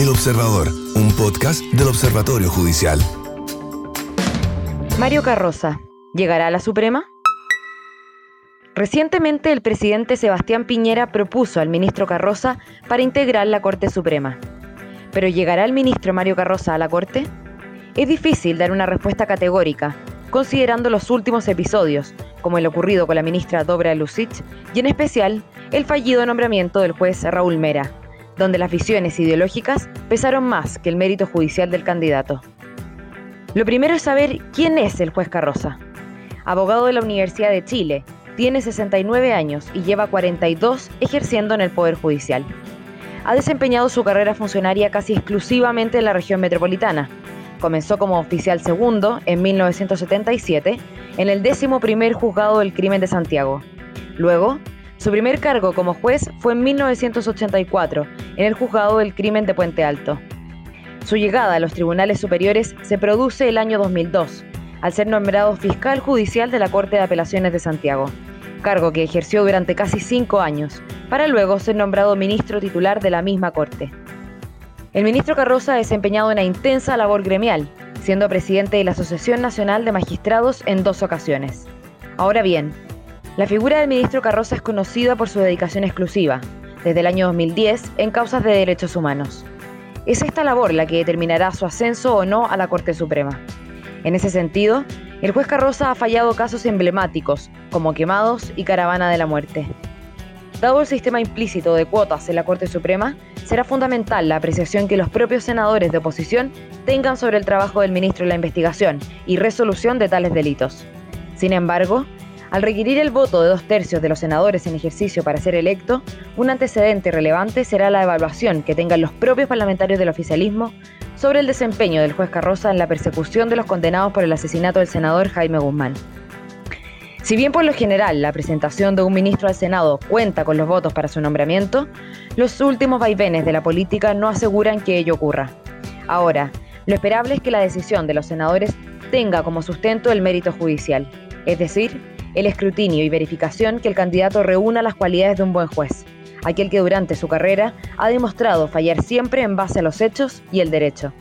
El Observador, un podcast del Observatorio Judicial. Mario Carroza, ¿llegará a la Suprema? Recientemente el presidente Sebastián Piñera propuso al ministro Carroza para integrar la Corte Suprema. ¿Pero llegará el ministro Mario Carroza a la Corte? Es difícil dar una respuesta categórica, considerando los últimos episodios, como el ocurrido con la ministra Dobra Lucic y en especial el fallido nombramiento del juez Raúl Mera, donde las visiones ideológicas pesaron más que el mérito judicial del candidato. Lo primero es saber quién es el juez Carroza. Abogado de la Universidad de Chile, tiene 69 años y lleva 42 ejerciendo en el Poder Judicial. Ha desempeñado su carrera funcionaria casi exclusivamente en la región metropolitana. Comenzó como oficial segundo en 1977 en el décimo primer juzgado del crimen de Santiago. Luego su primer cargo como juez fue en 1984, en el juzgado del crimen de Puente Alto. Su llegada a los tribunales superiores se produce el año 2002, al ser nombrado fiscal judicial de la Corte de Apelaciones de Santiago, cargo que ejerció durante casi cinco años, para luego ser nombrado ministro titular de la misma Corte. El ministro Carroza ha desempeñado una intensa labor gremial, siendo presidente de la Asociación Nacional de Magistrados en dos ocasiones. Ahora bien, la figura del ministro Carroza es conocida por su dedicación exclusiva, desde el año 2010, en causas de derechos humanos. Es esta labor la que determinará su ascenso o no a la Corte Suprema. En ese sentido, el juez Carroza ha fallado casos emblemáticos, como quemados y caravana de la muerte. Dado el sistema implícito de cuotas en la Corte Suprema, será fundamental la apreciación que los propios senadores de oposición tengan sobre el trabajo del ministro en la investigación y resolución de tales delitos. Sin embargo, al requerir el voto de dos tercios de los senadores en ejercicio para ser electo, un antecedente relevante será la evaluación que tengan los propios parlamentarios del oficialismo sobre el desempeño del juez Carroza en la persecución de los condenados por el asesinato del senador Jaime Guzmán. Si bien por lo general la presentación de un ministro al Senado cuenta con los votos para su nombramiento, los últimos vaivenes de la política no aseguran que ello ocurra. Ahora, lo esperable es que la decisión de los senadores tenga como sustento el mérito judicial, es decir, el escrutinio y verificación que el candidato reúna las cualidades de un buen juez, aquel que durante su carrera ha demostrado fallar siempre en base a los hechos y el derecho.